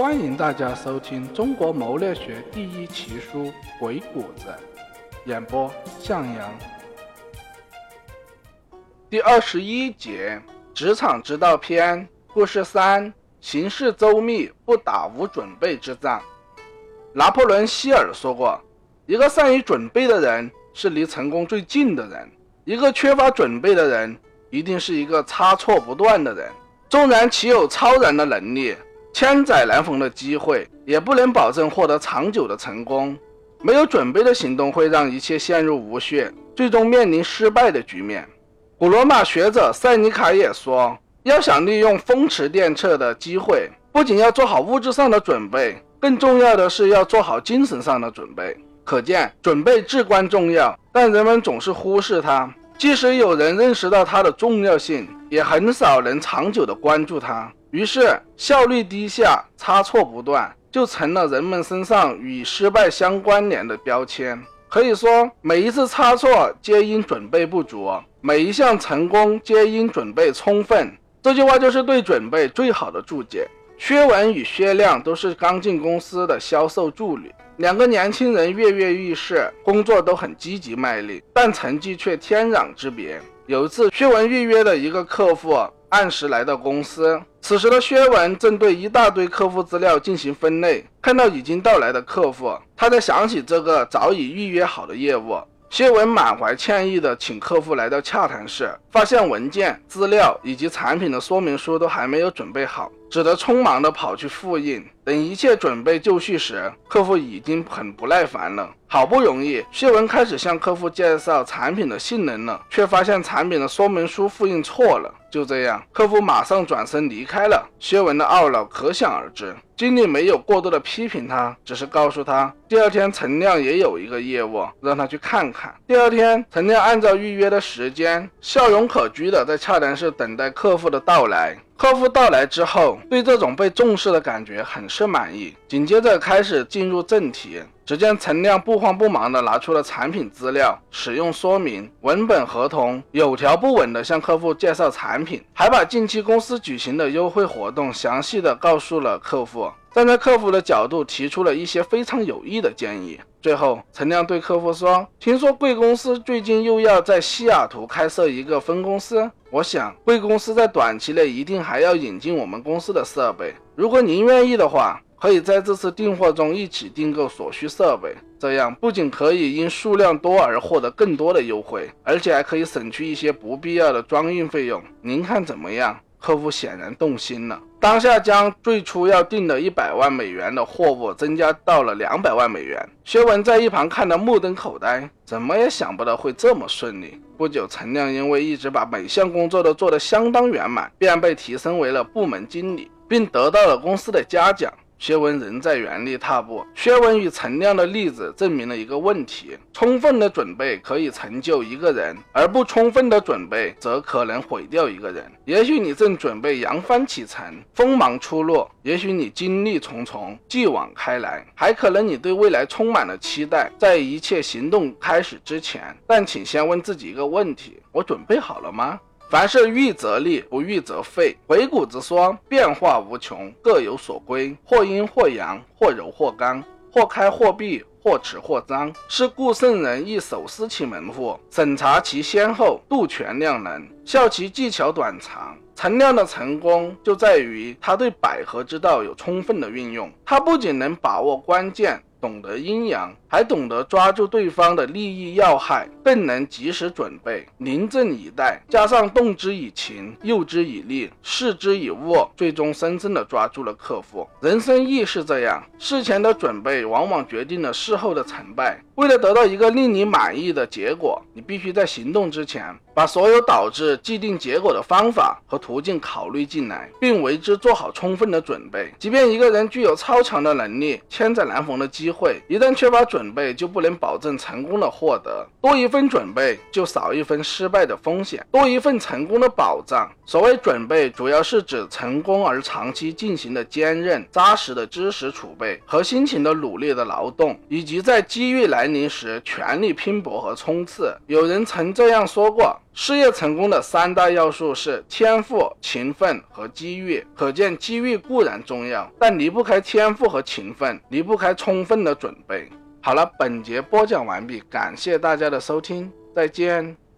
欢迎大家收听中国谋略学第一奇书《鬼谷子》，演播向阳。第二十一节：职场之道篇，故事三：行事周密，不打无准备之仗。拿破仑·希尔说过：“一个善于准备的人是离成功最近的人，一个缺乏准备的人，一定是一个差错不断的人。纵然其有超然的能力。”千载难逢的机会，也不能保证获得长久的成功。没有准备的行动会让一切陷入无序，最终面临失败的局面。古罗马学者塞尼卡也说，要想利用风驰电掣的机会，不仅要做好物质上的准备，更重要的是要做好精神上的准备。可见，准备至关重要，但人们总是忽视它。即使有人认识到它的重要性，也很少能长久地关注它。于是，效率低下、差错不断，就成了人们身上与失败相关联的标签。可以说，每一次差错皆因准备不足，每一项成功皆因准备充分。这句话就是对准备最好的注解。薛文与薛亮都是刚进公司的销售助理，两个年轻人跃跃欲试，工作都很积极卖力，但成绩却天壤之别。有一次，薛文预约的一个客户。按时来到公司，此时的薛文正对一大堆客户资料进行分类。看到已经到来的客户，他才想起这个早已预约好的业务。薛文满怀歉意地请客户来到洽谈室，发现文件、资料以及产品的说明书都还没有准备好，只得匆忙地跑去复印。等一切准备就绪时，客户已经很不耐烦了。好不容易，薛文开始向客户介绍产品的性能了，却发现产品的说明书复印错了。就这样，客户马上转身离开了。薛文的懊恼可想而知。经理没有过多的批评他，只是告诉他，第二天陈亮也有一个业务，让他去看看。第二天，陈亮按照预约的时间，笑容可掬的在洽谈室等待客户的到来。客户到来之后，对这种被重视的感觉很是满意。紧接着开始进入正题。只见陈亮不慌不忙地拿出了产品资料、使用说明、文本合同，有条不紊地向客户介绍产品，还把近期公司举行的优惠活动详细的告诉了客户。站在客户的角度，提出了一些非常有益的建议。最后，陈亮对客户说：“听说贵公司最近又要在西雅图开设一个分公司，我想贵公司在短期内一定还要引进我们公司的设备。如果您愿意的话。”可以在这次订货中一起订购所需设备，这样不仅可以因数量多而获得更多的优惠，而且还可以省去一些不必要的装运费用。您看怎么样？客户显然动心了，当下将最初要定的一百万美元的货物增加到了两百万美元。薛文在一旁看得目瞪口呆，怎么也想不到会这么顺利。不久，陈亮因为一直把每项工作都做得相当圆满，便被提升为了部门经理，并得到了公司的嘉奖。薛文仍在原地踏步。薛文与陈亮的例子证明了一个问题：充分的准备可以成就一个人，而不充分的准备则可能毁掉一个人。也许你正准备扬帆启程，锋芒初露；也许你经历重重，继往开来；还可能你对未来充满了期待，在一切行动开始之前。但请先问自己一个问题：我准备好了吗？凡事预则立，不预则废。鬼谷子说：“变化无穷，各有所归，或阴或阳，或柔或刚，或开或闭，或弛或张。是故圣人亦守思其门户，审查其先后，度权量能，效其技巧短长。陈亮的成功就在于他对百合之道有充分的运用。他不仅能把握关键。”懂得阴阳，还懂得抓住对方的利益要害，更能及时准备，临阵以待，加上动之以情，诱之以利，示之以物，最终深深地抓住了客户。人生亦是这样，事前的准备往往决定了事后的成败。为了得到一个令你满意的结果，你必须在行动之前，把所有导致既定结果的方法和途径考虑进来，并为之做好充分的准备。即便一个人具有超强的能力，千载难逢的机会，一旦缺乏准备，就不能保证成功的获得。多一份准备，就少一分失败的风险，多一份成功的保障。所谓准备，主要是指成功而长期进行的坚韧扎实的知识储备和辛勤的努力的劳动，以及在机遇来。临时全力拼搏和冲刺。有人曾这样说过：事业成功的三大要素是天赋、勤奋和机遇。可见，机遇固然重要，但离不开天赋和勤奋，离不开充分的准备。好了，本节播讲完毕，感谢大家的收听，再见。